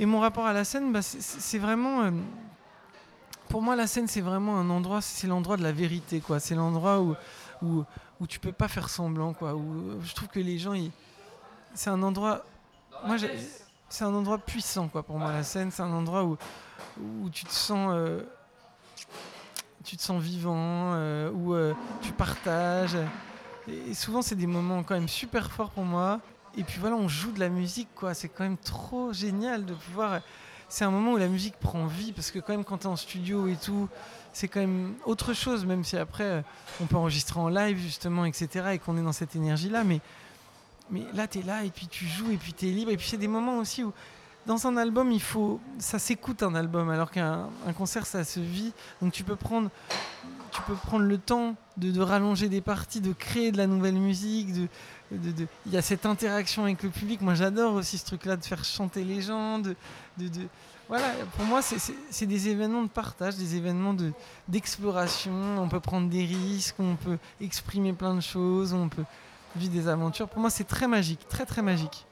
Et mon rapport à la scène, bah, c'est- vraiment. euh, pour moi, la scène, c'est vraiment un endroit, c'est l'endroit de la vérité, quoi. C'est l'endroit où, où, où tu peux pas faire semblant, quoi. Où, euh, je trouve que les gens, c'est un endroit. Moi, c'est un endroit puissant, quoi. Pour moi, la scène, c'est un endroit où, où tu te sens. euh, tu te sens vivant, où tu partages. Et souvent, c'est des moments quand même super forts pour moi. Et puis voilà, on joue de la musique, quoi. C'est quand même trop génial de pouvoir. C'est un moment où la musique prend vie, parce que quand même, quand t'es en studio et tout, c'est quand même autre chose, même si après, euh, on peut enregistrer en live, justement, etc., et qu'on est dans cette énergie-là. Mais, mais là, t'es là, et puis tu joues, et puis t'es libre. Et puis, c'est des moments aussi où, dans un album, il faut. Ça s'écoute un album, alors qu'un un concert, ça se vit. Donc, tu peux prendre tu peux prendre le temps de, rallonger des parties, de créer de la nouvelle musique. De, Il y a cette interaction avec le public. Moi, j'adore aussi ce truc-là de faire chanter les gens. De, Voilà, pour moi, c'est- des événements de partage, des événements de- d'exploration. on peut prendre des risques, on peut exprimer plein de choses, on peut vivre des aventures. Pour moi, c'est très magique, très très magique.